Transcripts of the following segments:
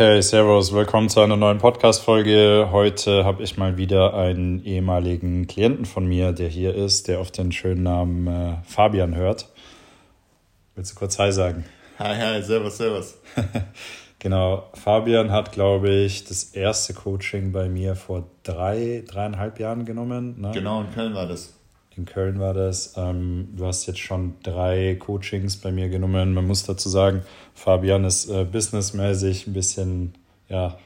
Okay, Servus, willkommen zu einer neuen Podcast-Folge. Heute habe ich mal wieder einen ehemaligen Klienten von mir, der hier ist, der auf den schönen Namen äh, Fabian hört. Willst du kurz Hi sagen? Hi, hi, servus, servus. genau, Fabian hat, glaube ich, das erste Coaching bei mir vor drei, dreieinhalb Jahren genommen. Ne? Genau, in Köln war das. In Köln war das. Ähm, du hast jetzt schon drei Coachings bei mir genommen. Man muss dazu sagen, Fabian ist äh, businessmäßig ein bisschen ja,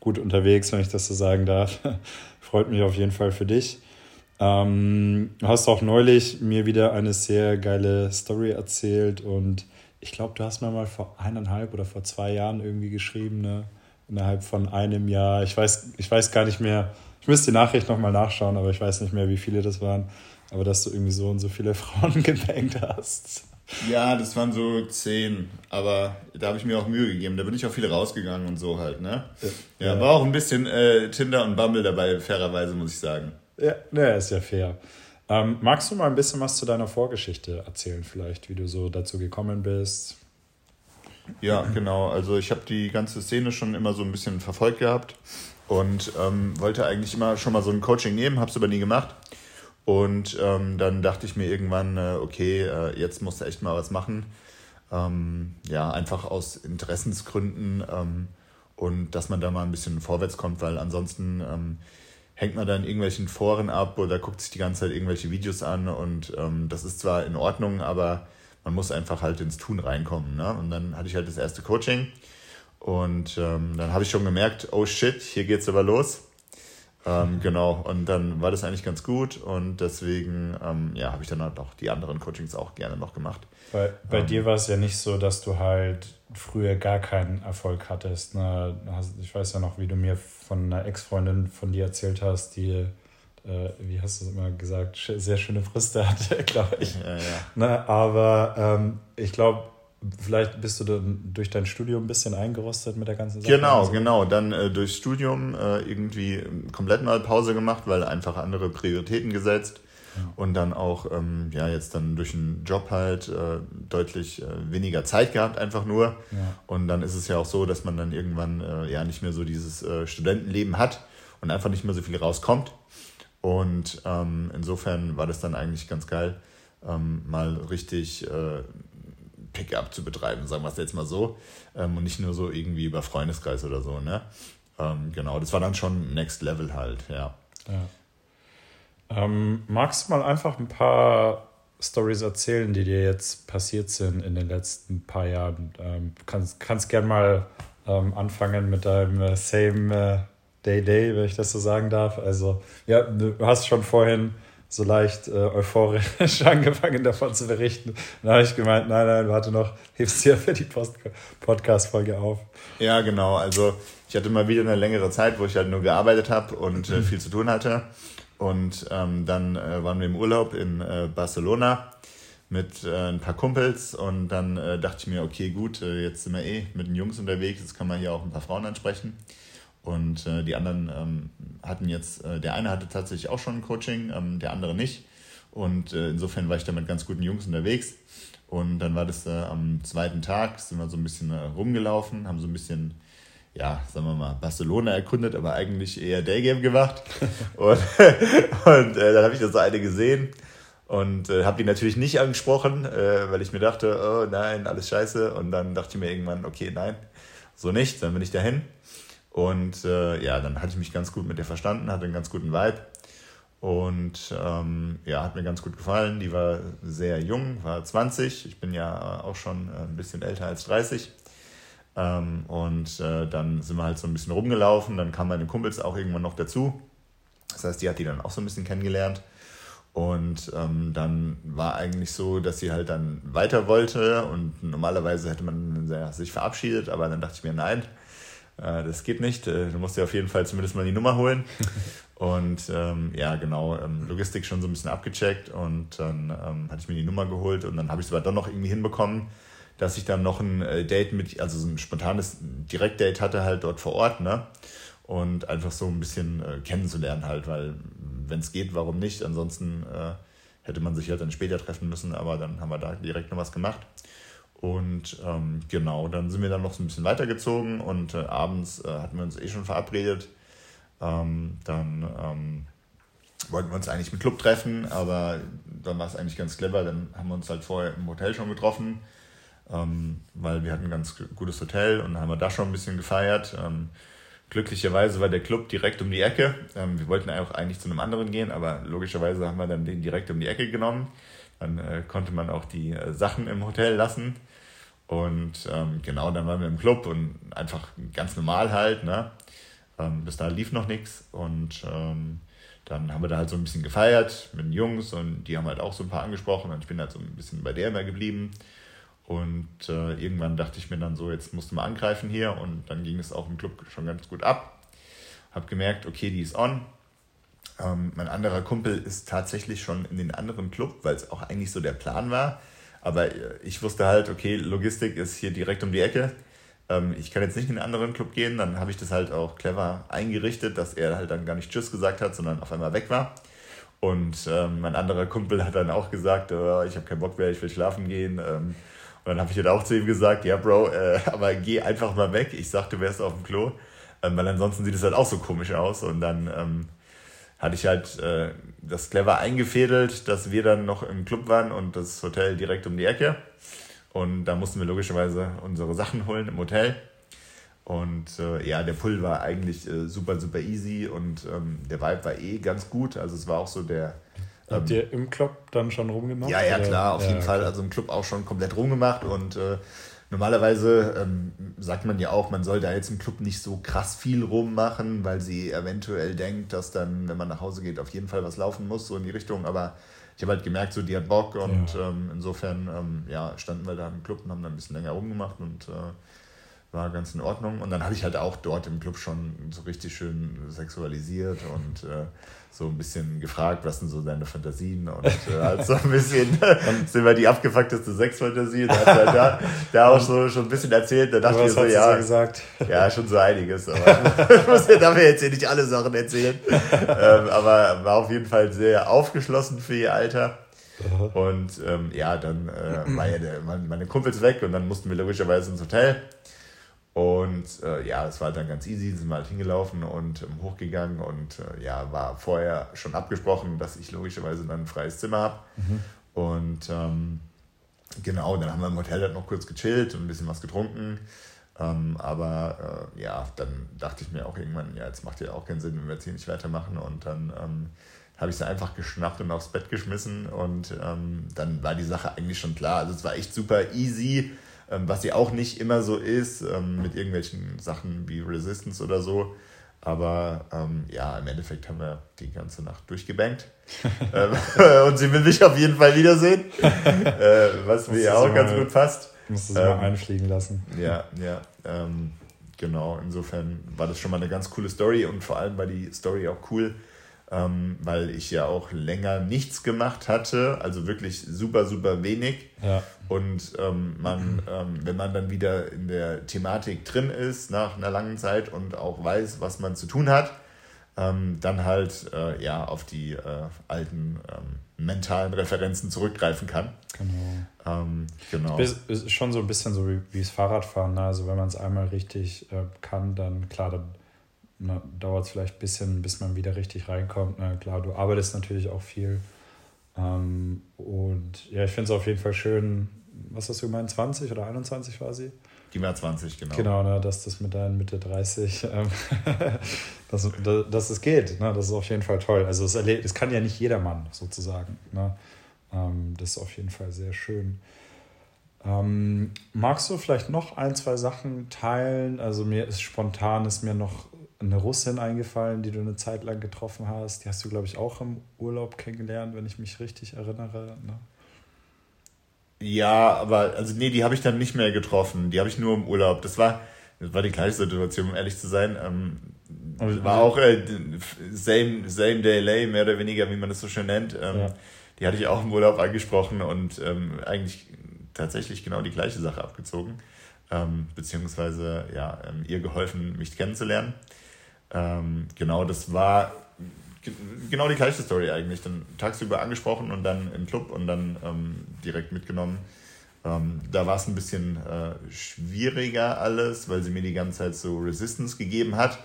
gut unterwegs, wenn ich das so sagen darf. Freut mich auf jeden Fall für dich. Ähm, du hast auch neulich mir wieder eine sehr geile Story erzählt und ich glaube, du hast mir mal vor eineinhalb oder vor zwei Jahren irgendwie geschrieben, ne? innerhalb von einem Jahr. Ich weiß, ich weiß gar nicht mehr, ich müsste die Nachricht nochmal nachschauen, aber ich weiß nicht mehr, wie viele das waren aber dass du irgendwie so und so viele Frauen gebankt hast. Ja, das waren so zehn, aber da habe ich mir auch Mühe gegeben. Da bin ich auch viel rausgegangen und so halt, ne? Ja, ja war auch ein bisschen äh, Tinder und Bumble dabei, fairerweise, muss ich sagen. Ja, ne, ist ja fair. Ähm, magst du mal ein bisschen was zu deiner Vorgeschichte erzählen, vielleicht, wie du so dazu gekommen bist? Ja, genau. Also ich habe die ganze Szene schon immer so ein bisschen verfolgt gehabt und ähm, wollte eigentlich immer schon mal so ein Coaching nehmen, habe es aber nie gemacht. Und ähm, dann dachte ich mir irgendwann, äh, okay, äh, jetzt musst du echt mal was machen. Ähm, ja, einfach aus Interessensgründen ähm, und dass man da mal ein bisschen vorwärts kommt, weil ansonsten ähm, hängt man da in irgendwelchen Foren ab oder guckt sich die ganze Zeit irgendwelche Videos an und ähm, das ist zwar in Ordnung, aber man muss einfach halt ins Tun reinkommen. Ne? Und dann hatte ich halt das erste Coaching und ähm, dann habe ich schon gemerkt, oh shit, hier geht's aber los. Ähm, genau, und dann war das eigentlich ganz gut und deswegen ähm, ja, habe ich dann halt auch die anderen Coachings auch gerne noch gemacht. Bei, bei ähm, dir war es ja nicht so, dass du halt früher gar keinen Erfolg hattest. Ne? Ich weiß ja noch, wie du mir von einer Ex-Freundin von dir erzählt hast, die, äh, wie hast du es immer gesagt, sehr schöne Friste hatte, glaube ich. Ja, ja. Ne? Aber ähm, ich glaube, Vielleicht bist du dann durch dein Studium ein bisschen eingerostet mit der ganzen Sache. Genau, also. genau. Dann äh, durchs Studium äh, irgendwie komplett mal Pause gemacht, weil einfach andere Prioritäten gesetzt. Ja. Und dann auch, ähm, ja, jetzt dann durch den Job halt äh, deutlich äh, weniger Zeit gehabt, einfach nur. Ja. Und dann ist es ja auch so, dass man dann irgendwann äh, ja nicht mehr so dieses äh, Studentenleben hat und einfach nicht mehr so viel rauskommt. Und ähm, insofern war das dann eigentlich ganz geil, ähm, mal richtig äh, Pickup zu betreiben, sagen wir es jetzt mal so. Ähm, und nicht nur so irgendwie über Freundeskreis oder so, ne? Ähm, genau, das war dann schon Next Level halt, ja. ja. Ähm, magst du mal einfach ein paar Stories erzählen, die dir jetzt passiert sind in den letzten paar Jahren? Ähm, kannst, kannst gern mal ähm, anfangen mit deinem äh, Same äh, Day Day, wenn ich das so sagen darf. Also, ja, du hast schon vorhin so leicht äh, euphorisch angefangen davon zu berichten. Dann habe ich gemeint, nein, nein, warte noch, hebst dir für die Podcast-Folge auf. Ja, genau. Also ich hatte mal wieder eine längere Zeit, wo ich halt nur gearbeitet habe und äh, viel zu tun hatte. Und ähm, dann äh, waren wir im Urlaub in äh, Barcelona mit äh, ein paar Kumpels und dann äh, dachte ich mir, okay, gut, jetzt sind wir eh mit den Jungs unterwegs, jetzt kann man hier auch ein paar Frauen ansprechen. Und äh, die anderen ähm, hatten jetzt, äh, der eine hatte tatsächlich auch schon ein Coaching, ähm, der andere nicht. Und äh, insofern war ich da mit ganz guten Jungs unterwegs. Und dann war das äh, am zweiten Tag, sind wir so ein bisschen äh, rumgelaufen, haben so ein bisschen, ja, sagen wir mal, Barcelona erkundet, aber eigentlich eher Daygame gemacht. und und äh, dann habe ich da so eine gesehen und äh, habe die natürlich nicht angesprochen, äh, weil ich mir dachte, oh nein, alles scheiße. Und dann dachte ich mir irgendwann, okay, nein, so nicht. Dann bin ich dahin und äh, ja, dann hatte ich mich ganz gut mit der verstanden, hatte einen ganz guten Vibe. Und ähm, ja, hat mir ganz gut gefallen. Die war sehr jung, war 20. Ich bin ja auch schon äh, ein bisschen älter als 30. Ähm, und äh, dann sind wir halt so ein bisschen rumgelaufen. Dann kamen meine Kumpels auch irgendwann noch dazu. Das heißt, die hat die dann auch so ein bisschen kennengelernt. Und ähm, dann war eigentlich so, dass sie halt dann weiter wollte. Und normalerweise hätte man sich verabschiedet, aber dann dachte ich mir, nein, das geht nicht. Äh, du musst dir auf jeden Fall zumindest mal die Nummer holen. und ähm, ja, genau, ähm, Logistik schon so ein bisschen abgecheckt und dann ähm, hatte ich mir die Nummer geholt und dann habe ich es aber doch noch irgendwie hinbekommen, dass ich dann noch ein äh, Date mit, also so ein spontanes Direktdate hatte halt dort vor Ort, ne? Und einfach so ein bisschen äh, kennenzulernen halt, weil wenn es geht, warum nicht? Ansonsten äh, hätte man sich halt dann später treffen müssen, aber dann haben wir da direkt noch was gemacht. Und ähm, genau, dann sind wir dann noch so ein bisschen weitergezogen und äh, abends äh, hatten wir uns eh schon verabredet. Ähm, dann ähm, wollten wir uns eigentlich im Club treffen, aber dann war es eigentlich ganz clever. Dann haben wir uns halt vorher im Hotel schon getroffen, ähm, weil wir hatten ein ganz gutes Hotel und dann haben wir da schon ein bisschen gefeiert. Ähm, glücklicherweise war der Club direkt um die Ecke. Ähm, wir wollten auch eigentlich zu einem anderen gehen, aber logischerweise haben wir dann den direkt um die Ecke genommen. Dann äh, konnte man auch die äh, Sachen im Hotel lassen. Und ähm, genau, dann waren wir im Club und einfach ganz normal halt. Ne? Ähm, bis da lief noch nichts. Und ähm, dann haben wir da halt so ein bisschen gefeiert mit den Jungs und die haben halt auch so ein paar angesprochen. Und ich bin halt so ein bisschen bei der immer geblieben. Und äh, irgendwann dachte ich mir dann so, jetzt musst du mal angreifen hier. Und dann ging es auch im Club schon ganz gut ab. Hab gemerkt, okay, die ist on. Ähm, mein anderer Kumpel ist tatsächlich schon in den anderen Club, weil es auch eigentlich so der Plan war. Aber äh, ich wusste halt, okay, Logistik ist hier direkt um die Ecke. Ähm, ich kann jetzt nicht in einen anderen Club gehen. Dann habe ich das halt auch clever eingerichtet, dass er halt dann gar nicht Tschüss gesagt hat, sondern auf einmal weg war. Und ähm, mein anderer Kumpel hat dann auch gesagt, oh, ich habe keinen Bock mehr, ich will schlafen gehen. Ähm, und dann habe ich halt auch zu ihm gesagt, ja, Bro, äh, aber geh einfach mal weg. Ich sagte, du wärst auf dem Klo. Weil ansonsten sieht es halt auch so komisch aus. Und dann hatte ich halt äh, das clever eingefädelt, dass wir dann noch im Club waren und das Hotel direkt um die Ecke. Und da mussten wir logischerweise unsere Sachen holen im Hotel. Und äh, ja, der Pull war eigentlich äh, super, super easy und ähm, der Vibe war eh ganz gut. Also es war auch so der. Ähm, Habt ihr im Club dann schon rumgemacht? Ja, ja, klar, auf ja, jeden okay. Fall. Also im Club auch schon komplett rumgemacht und äh, Normalerweise ähm, sagt man ja auch, man soll da jetzt im Club nicht so krass viel rummachen, weil sie eventuell denkt, dass dann, wenn man nach Hause geht, auf jeden Fall was laufen muss, so in die Richtung. Aber ich habe halt gemerkt, so die hat Bock und ja. ähm, insofern ähm, ja, standen wir da im Club und haben da ein bisschen länger rumgemacht und äh, war ganz in Ordnung. Und dann habe ich halt auch dort im Club schon so richtig schön sexualisiert und äh, so ein bisschen gefragt, was sind so deine Fantasien und äh, halt so ein bisschen sind wir die abgefuckteste Sexfantasie. Da hat er halt da, da auch so schon ein bisschen erzählt. Da dachte ich so, ja, gesagt? ja, schon so einiges. Aber ich muss ja dafür jetzt hier nicht alle Sachen erzählen. ähm, aber war auf jeden Fall sehr aufgeschlossen für ihr Alter. Und ähm, ja, dann äh, war ja der, meine Kumpels weg und dann mussten wir logischerweise ins Hotel. Und äh, ja, es war dann ganz easy, sind wir halt hingelaufen und ähm, hochgegangen und äh, ja, war vorher schon abgesprochen, dass ich logischerweise dann ein freies Zimmer habe. Mhm. Und ähm, genau, dann haben wir im Hotel halt noch kurz gechillt und ein bisschen was getrunken. Ähm, aber äh, ja, dann dachte ich mir auch irgendwann, ja, jetzt macht ja auch keinen Sinn, wenn wir jetzt hier nicht weitermachen. Und dann ähm, habe ich sie einfach geschnappt und aufs Bett geschmissen und ähm, dann war die Sache eigentlich schon klar. Also es war echt super easy was ja auch nicht immer so ist, ähm, mit irgendwelchen Sachen wie Resistance oder so. Aber ähm, ja, im Endeffekt haben wir die ganze Nacht durchgebankt. Ähm, und sie will mich auf jeden Fall wiedersehen, äh, was mir ja auch ganz gut passt. Musst du sie mal ähm, einfliegen lassen. Ja, ja. Ähm, genau, insofern war das schon mal eine ganz coole Story und vor allem war die Story auch cool, ähm, weil ich ja auch länger nichts gemacht hatte, also wirklich super, super wenig. Ja. Und ähm, man, ähm, wenn man dann wieder in der Thematik drin ist, nach einer langen Zeit und auch weiß, was man zu tun hat, ähm, dann halt äh, ja auf die äh, alten ähm, mentalen Referenzen zurückgreifen kann. Genau. Ähm, genau. Es ist schon so ein bisschen so wie, wie das Fahrradfahren. Ne? Also wenn man es einmal richtig äh, kann, dann klar, dann dauert es vielleicht ein bisschen, bis man wieder richtig reinkommt. Na klar, du arbeitest natürlich auch viel. Ähm, und ja, ich finde es auf jeden Fall schön, was hast du gemeint, 20 oder 21 war sie? Die war 20, genau. Genau, ne, dass das mit deinen Mitte 30, ähm, dass, dass es geht. Ne, das ist auf jeden Fall toll. Also es, es kann ja nicht jedermann sozusagen. Ne? Ähm, das ist auf jeden Fall sehr schön. Ähm, magst du vielleicht noch ein, zwei Sachen teilen? Also mir ist spontan ist mir noch eine Russin eingefallen, die du eine Zeit lang getroffen hast. Die hast du, glaube ich, auch im Urlaub kennengelernt, wenn ich mich richtig erinnere. Ne? Ja, aber also nee, die habe ich dann nicht mehr getroffen. Die habe ich nur im Urlaub. Das war, das war die gleiche Situation, um ehrlich zu sein. Ähm, war auch äh, same, same day lay, mehr oder weniger, wie man das so schön nennt. Ähm, ja. Die hatte ich auch im Urlaub angesprochen und ähm, eigentlich tatsächlich genau die gleiche Sache abgezogen. Ähm, beziehungsweise ja, ähm, ihr geholfen, mich kennenzulernen. Ähm, genau, das war genau die gleiche Story eigentlich. Dann tagsüber angesprochen und dann im Club und dann ähm, direkt mitgenommen. Ähm, da war es ein bisschen äh, schwieriger alles, weil sie mir die ganze Zeit so Resistance gegeben hat.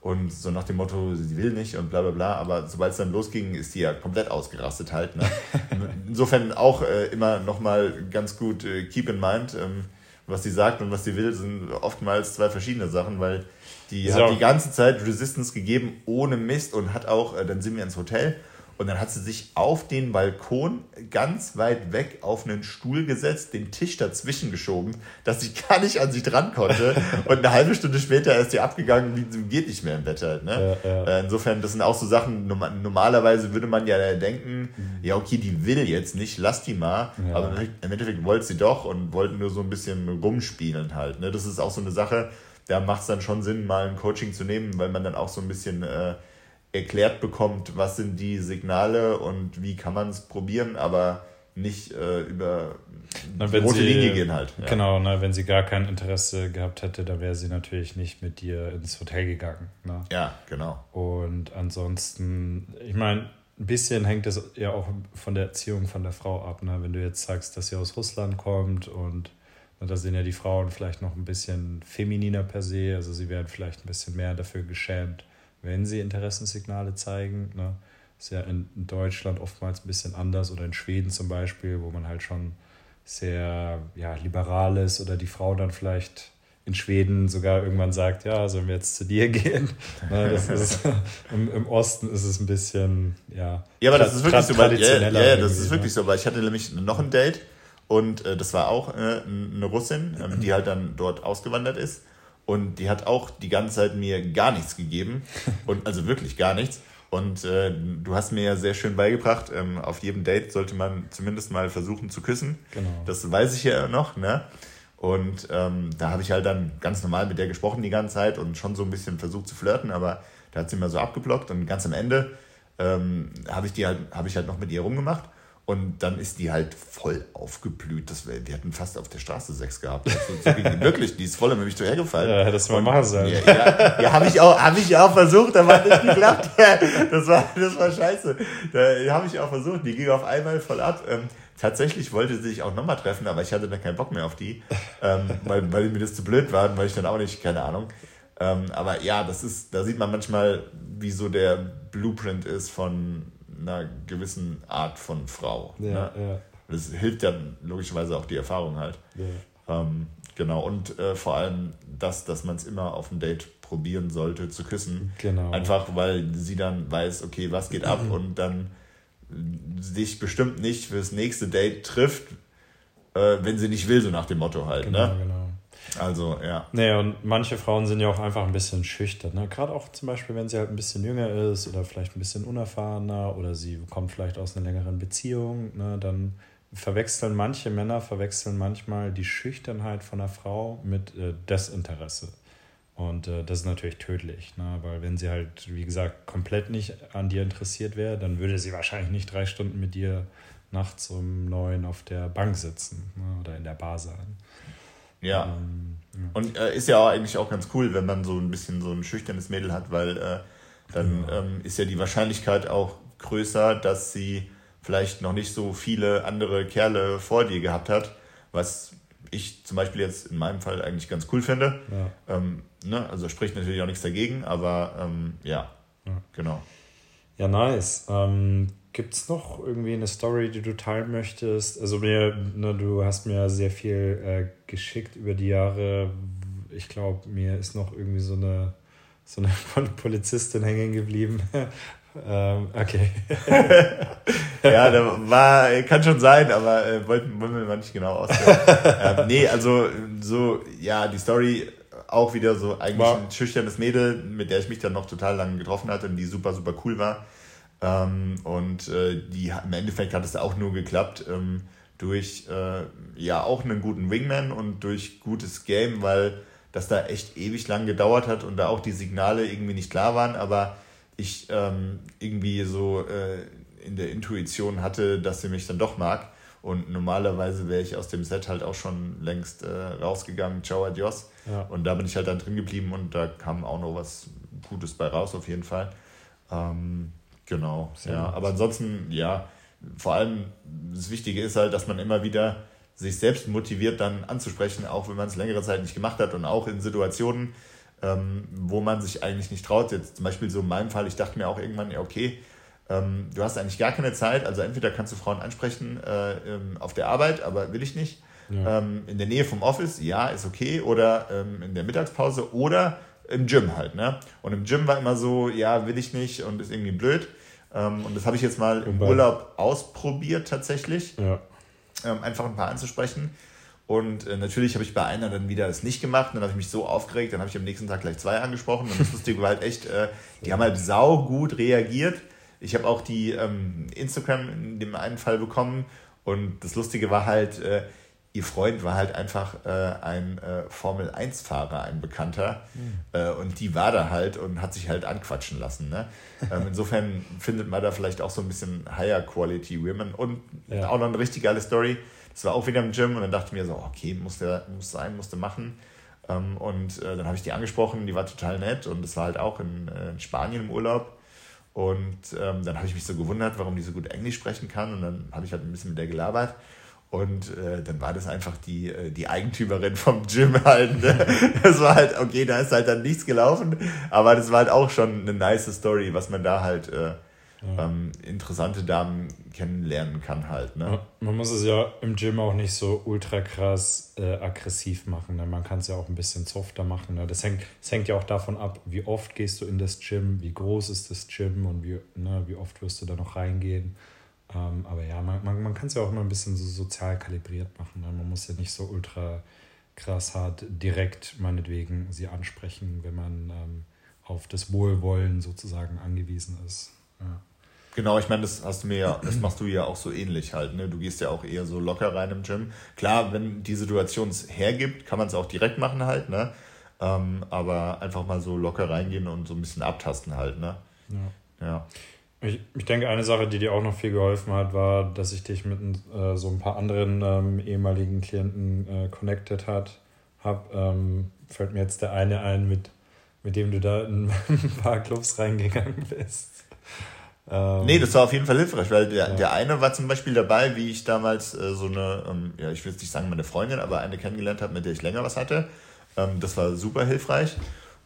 Und so nach dem Motto, sie will nicht und bla bla bla. Aber sobald es dann losging, ist die ja komplett ausgerastet halt. Ne? Insofern auch äh, immer nochmal ganz gut äh, keep in mind, ähm, was sie sagt und was sie will, sind oftmals zwei verschiedene Sachen, weil die so. hat die ganze Zeit Resistance gegeben ohne Mist und hat auch, äh, dann sind wir ins Hotel und dann hat sie sich auf den Balkon ganz weit weg auf einen Stuhl gesetzt, den Tisch dazwischen geschoben, dass ich gar nicht an sie dran konnte. Und eine halbe Stunde später ist sie abgegangen, wie geht nicht mehr im Bett halt. Ne? Ja, ja. Äh, insofern, das sind auch so Sachen, normalerweise würde man ja denken, mhm. ja okay, die will jetzt nicht, lass die mal. Ja. Aber im Endeffekt wollte sie doch und wollten nur so ein bisschen rumspielen halt. Ne? Das ist auch so eine Sache, da macht es dann schon Sinn, mal ein Coaching zu nehmen, weil man dann auch so ein bisschen... Äh, erklärt bekommt, was sind die Signale und wie kann man es probieren, aber nicht äh, über Na, die rote sie, Linie gehen halt. Ja. Genau, ne, wenn sie gar kein Interesse gehabt hätte, dann wäre sie natürlich nicht mit dir ins Hotel gegangen. Ne? Ja, genau. Und ansonsten, ich meine, ein bisschen hängt es ja auch von der Erziehung von der Frau ab. Ne? Wenn du jetzt sagst, dass sie aus Russland kommt und da sind ja die Frauen vielleicht noch ein bisschen femininer per se, also sie werden vielleicht ein bisschen mehr dafür geschämt, wenn sie Interessenssignale zeigen. Ne? Ist ja in Deutschland oftmals ein bisschen anders oder in Schweden zum Beispiel, wo man halt schon sehr ja, liberal ist oder die Frau dann vielleicht in Schweden sogar irgendwann sagt, ja, sollen wir jetzt zu dir gehen? Ne, das ist, im, im, Osten ist es ein bisschen, ja. Ja, aber das ist wirklich so, weil, ja, ja, das ist wirklich ne? so, weil ich hatte nämlich noch ein Date und äh, das war auch äh, eine Russin, äh, die halt dann dort ausgewandert ist. Und die hat auch die ganze Zeit mir gar nichts gegeben. Und also wirklich gar nichts. Und äh, du hast mir ja sehr schön beigebracht, ähm, auf jedem Date sollte man zumindest mal versuchen zu küssen. Genau. Das weiß ich ja noch, ne? Und ähm, da habe ich halt dann ganz normal mit der gesprochen die ganze Zeit und schon so ein bisschen versucht zu flirten, aber da hat sie mir so abgeblockt und ganz am Ende ähm, habe ich die halt, habe ich halt noch mit ihr rumgemacht und dann ist die halt voll aufgeblüht. Das, wir hatten fast auf der Straße Sex gehabt. Also, so wirklich, die ist voll an mich hergefallen. Ja, hättest du mal machen sollen. Ja, ja, ja habe ich, auch, hab ich auch versucht, aber hat nicht geklappt. Das war, das war scheiße. Da habe ich auch versucht, die ging auf einmal voll ab. Ähm, tatsächlich wollte sie sich auch nochmal treffen, aber ich hatte dann keinen Bock mehr auf die, ähm, weil, weil mir das zu blöd war, weil ich dann auch nicht, keine Ahnung. Ähm, aber ja, das ist, da sieht man manchmal, wie so der Blueprint ist von einer gewissen Art von Frau. Ja, ne? ja. Das hilft ja logischerweise auch die Erfahrung halt. Ja. Ähm, genau, und äh, vor allem das, dass man es immer auf dem Date probieren sollte zu küssen. Genau. Einfach weil sie dann weiß, okay, was geht ab und dann sich bestimmt nicht fürs nächste Date trifft, äh, wenn sie nicht will, so nach dem Motto halt. Genau, ne? genau. Also, ja. Naja, und manche Frauen sind ja auch einfach ein bisschen schüchtern. Ne? Gerade auch zum Beispiel, wenn sie halt ein bisschen jünger ist oder vielleicht ein bisschen unerfahrener oder sie kommt vielleicht aus einer längeren Beziehung, ne? dann verwechseln manche Männer, verwechseln manchmal die Schüchternheit von einer Frau mit äh, Desinteresse. Und äh, das ist natürlich tödlich, ne? weil wenn sie halt, wie gesagt, komplett nicht an dir interessiert wäre, dann würde sie wahrscheinlich nicht drei Stunden mit dir nachts um neun auf der Bank sitzen ne? oder in der Bar sein. Ja. Ähm, ja. Und äh, ist ja auch eigentlich auch ganz cool, wenn man so ein bisschen so ein schüchternes Mädel hat, weil äh, dann ja. ähm, ist ja die Wahrscheinlichkeit auch größer, dass sie vielleicht noch nicht so viele andere Kerle vor dir gehabt hat, was ich zum Beispiel jetzt in meinem Fall eigentlich ganz cool finde. Ja. Ähm, ne? Also spricht natürlich auch nichts dagegen, aber ähm, ja, genau. Ja, nice. Ähm, Gibt es noch irgendwie eine Story, die du teilen möchtest? Also mir, ne, du hast mir sehr viel äh, geschickt über die Jahre. Ich glaube, mir ist noch irgendwie so eine, so eine Polizistin hängen geblieben. ähm, okay. ja, da war, kann schon sein, aber äh, wollten, wollen wir mal nicht genau ausführen. ähm, nee, also so, ja, die Story auch wieder so eigentlich war. ein schüchternes Mädel, mit der ich mich dann noch total lange getroffen hatte und die super, super cool war. Ähm, und äh, die, im Endeffekt hat es auch nur geklappt ähm, durch äh, ja auch einen guten Wingman und durch gutes Game, weil das da echt ewig lang gedauert hat und da auch die Signale irgendwie nicht klar waren, aber ich ähm, irgendwie so äh, in der Intuition hatte, dass sie mich dann doch mag. Und normalerweise wäre ich aus dem Set halt auch schon längst äh, rausgegangen, ciao, adios. Ja. Und da bin ich halt dann drin geblieben und da kam auch noch was Gutes bei raus, auf jeden Fall. Ähm, Genau, Sehr ja. Gut. Aber ansonsten, ja, vor allem das Wichtige ist halt, dass man immer wieder sich selbst motiviert dann anzusprechen, auch wenn man es längere Zeit nicht gemacht hat und auch in Situationen, ähm, wo man sich eigentlich nicht traut. Jetzt zum Beispiel so in meinem Fall, ich dachte mir auch irgendwann, ja, okay, ähm, du hast eigentlich gar keine Zeit, also entweder kannst du Frauen ansprechen äh, ähm, auf der Arbeit, aber will ich nicht. Ja. Ähm, in der Nähe vom Office, ja, ist okay, oder ähm, in der Mittagspause oder im Gym halt. Ne? Und im Gym war immer so, ja, will ich nicht und ist irgendwie blöd. Ähm, und das habe ich jetzt mal im Urlaub ausprobiert tatsächlich. Ja. einfach ein paar anzusprechen. Und äh, natürlich habe ich bei einer dann wieder es nicht gemacht. dann habe ich mich so aufgeregt. Dann habe ich am nächsten Tag gleich zwei angesprochen. Und das Lustige war halt echt, äh, die haben halt sau gut reagiert. Ich habe auch die ähm, Instagram in dem einen Fall bekommen. Und das Lustige war halt, äh, ihr Freund war halt einfach äh, ein äh, Formel-1-Fahrer, ein Bekannter. Mhm. und die war da halt und hat sich halt anquatschen lassen. Ne? ähm, insofern findet man da vielleicht auch so ein bisschen Higher Quality Women. Und ja. auch noch eine richtig geile Story das war auch wieder im Gym und dann dachte ich mir so, okay, muss, der, muss sein, musste machen. Ähm, und äh, dann habe ich die angesprochen, die war total nett und das war halt auch in, äh, in Spanien im Urlaub. Und ähm, dann habe ich mich so gewundert, warum die so gut Englisch sprechen kann. Und dann habe ich halt ein bisschen mit der gelabert. Und äh, dann war das einfach die, äh, die Eigentümerin vom Gym halt. Ne? Das war halt, okay, da ist halt dann nichts gelaufen. Aber das war halt auch schon eine nice Story, was man da halt äh, ähm, interessante Damen kennenlernen kann halt. Ne? Man muss es ja im Gym auch nicht so ultra krass äh, aggressiv machen. Ne? Man kann es ja auch ein bisschen softer machen. Ne? Das, hängt, das hängt ja auch davon ab, wie oft gehst du in das Gym, wie groß ist das Gym und wie, ne, wie oft wirst du da noch reingehen. Ähm, aber ja, man, man, man kann es ja auch immer ein bisschen so sozial kalibriert machen. Ne? Man muss ja nicht so ultra krass hart direkt meinetwegen sie ansprechen, wenn man ähm, auf das Wohlwollen sozusagen angewiesen ist. Ja. Genau, ich meine, das hast du mir ja, das machst du ja auch so ähnlich halt, ne? Du gehst ja auch eher so locker rein im Gym. Klar, wenn die Situation es hergibt, kann man es auch direkt machen halt, ne? Ähm, aber einfach mal so locker reingehen und so ein bisschen abtasten halt, ne? Ja. ja. Ich, ich denke, eine Sache, die dir auch noch viel geholfen hat, war, dass ich dich mit äh, so ein paar anderen ähm, ehemaligen Klienten äh, connected hat. Hab, ähm, fällt mir jetzt der eine ein, mit, mit dem du da in ein paar Clubs reingegangen bist. Ähm, nee, das war auf jeden Fall hilfreich, weil der, ja. der eine war zum Beispiel dabei, wie ich damals äh, so eine, ähm, ja, ich will jetzt nicht sagen meine Freundin, aber eine kennengelernt habe, mit der ich länger was hatte. Ähm, das war super hilfreich.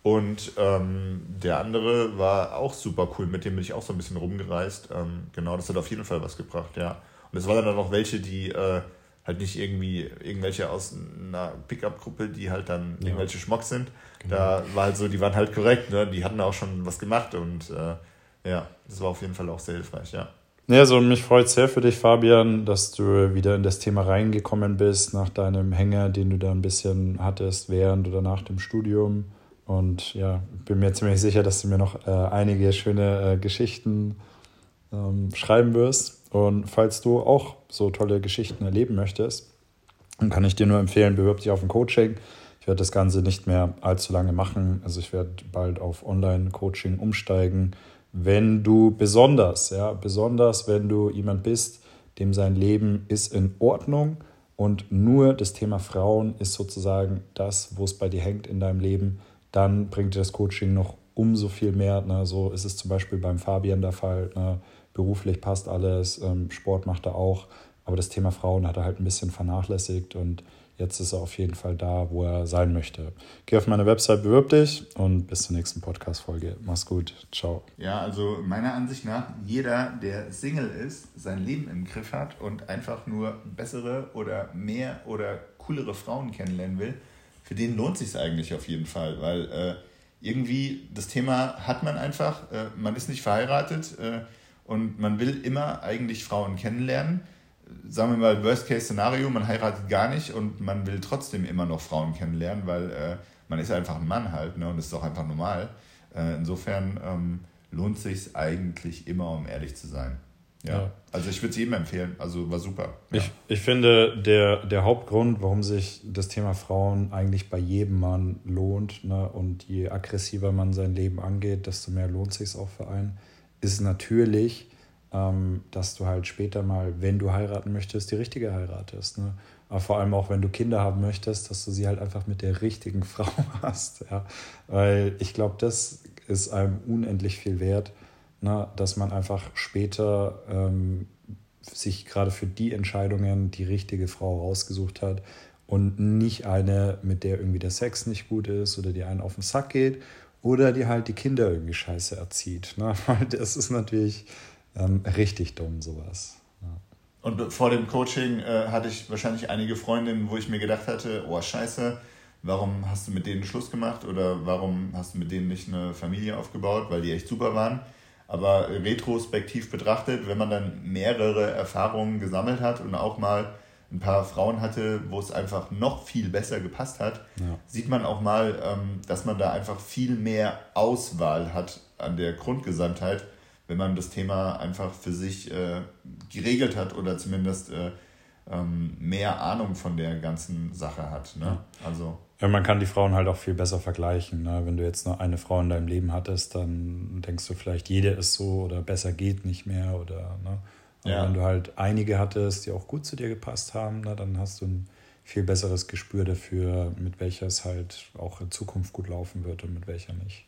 Und ähm, der andere war auch super cool, mit dem bin ich auch so ein bisschen rumgereist. Ähm, genau, das hat auf jeden Fall was gebracht, ja. Und es waren dann noch welche, die äh, halt nicht irgendwie irgendwelche aus einer Pickup-Gruppe, die halt dann ja. irgendwelche Schmocks sind. Genau. Da war halt so, die waren halt korrekt, ne? Die hatten auch schon was gemacht und äh, ja, das war auf jeden Fall auch sehr hilfreich, ja. Ja, also mich freut sehr für dich, Fabian, dass du wieder in das Thema reingekommen bist nach deinem Hänger, den du da ein bisschen hattest während oder nach dem Studium. Und ja, bin mir ziemlich sicher, dass du mir noch äh, einige schöne äh, Geschichten ähm, schreiben wirst. Und falls du auch so tolle Geschichten erleben möchtest, dann kann ich dir nur empfehlen, bewirb dich auf ein Coaching. Ich werde das Ganze nicht mehr allzu lange machen. Also ich werde bald auf Online-Coaching umsteigen wenn du besonders, ja, besonders wenn du jemand bist, dem sein Leben ist in Ordnung und nur das Thema Frauen ist sozusagen das, wo es bei dir hängt in deinem Leben, dann bringt dir das Coaching noch umso viel mehr. Ne? So ist es zum Beispiel beim Fabian der Fall. Ne? Beruflich passt alles, ähm, Sport macht er auch, aber das Thema Frauen hat er halt ein bisschen vernachlässigt und Jetzt ist er auf jeden Fall da, wo er sein möchte. Geh auf meine Website, bewirb dich und bis zur nächsten Podcast-Folge. Mach's gut. Ciao. Ja, also meiner Ansicht nach, jeder, der Single ist, sein Leben im Griff hat und einfach nur bessere oder mehr oder coolere Frauen kennenlernen will, für den lohnt sich eigentlich auf jeden Fall, weil äh, irgendwie das Thema hat man einfach, äh, man ist nicht verheiratet äh, und man will immer eigentlich Frauen kennenlernen sagen wir mal, Worst-Case-Szenario, man heiratet gar nicht und man will trotzdem immer noch Frauen kennenlernen, weil äh, man ist einfach ein Mann halt ne, und ist auch einfach normal. Äh, insofern ähm, lohnt sich eigentlich immer, um ehrlich zu sein. Ja. ja. Also ich würde es jedem empfehlen. Also war super. Ja. Ich, ich finde, der, der Hauptgrund, warum sich das Thema Frauen eigentlich bei jedem Mann lohnt, ne, und je aggressiver man sein Leben angeht, desto mehr lohnt sich auch für einen, ist natürlich, ähm, dass du halt später mal, wenn du heiraten möchtest, die richtige heiratest. Ne? Aber vor allem auch, wenn du Kinder haben möchtest, dass du sie halt einfach mit der richtigen Frau hast. Ja? Weil ich glaube, das ist einem unendlich viel wert, ne? dass man einfach später ähm, sich gerade für die Entscheidungen die richtige Frau rausgesucht hat und nicht eine, mit der irgendwie der Sex nicht gut ist oder die einen auf den Sack geht oder die halt die Kinder irgendwie scheiße erzieht. Ne? Weil das ist natürlich ähm, richtig dumm, sowas. Ja. Und vor dem Coaching äh, hatte ich wahrscheinlich einige Freundinnen, wo ich mir gedacht hatte, oh scheiße, warum hast du mit denen Schluss gemacht oder warum hast du mit denen nicht eine Familie aufgebaut, weil die echt super waren. Aber retrospektiv betrachtet, wenn man dann mehrere Erfahrungen gesammelt hat und auch mal ein paar Frauen hatte, wo es einfach noch viel besser gepasst hat, ja. sieht man auch mal, ähm, dass man da einfach viel mehr Auswahl hat an der Grundgesamtheit, wenn man das Thema einfach für sich äh, geregelt hat oder zumindest äh, ähm, mehr Ahnung von der ganzen Sache hat. Ne? Also man kann die Frauen halt auch viel besser vergleichen. Ne? Wenn du jetzt nur eine Frau in deinem Leben hattest, dann denkst du vielleicht, jede ist so oder besser geht nicht mehr oder ne? Aber ja. wenn du halt einige hattest, die auch gut zu dir gepasst haben, ne, dann hast du ein viel besseres Gespür dafür, mit welcher es halt auch in Zukunft gut laufen wird und mit welcher nicht.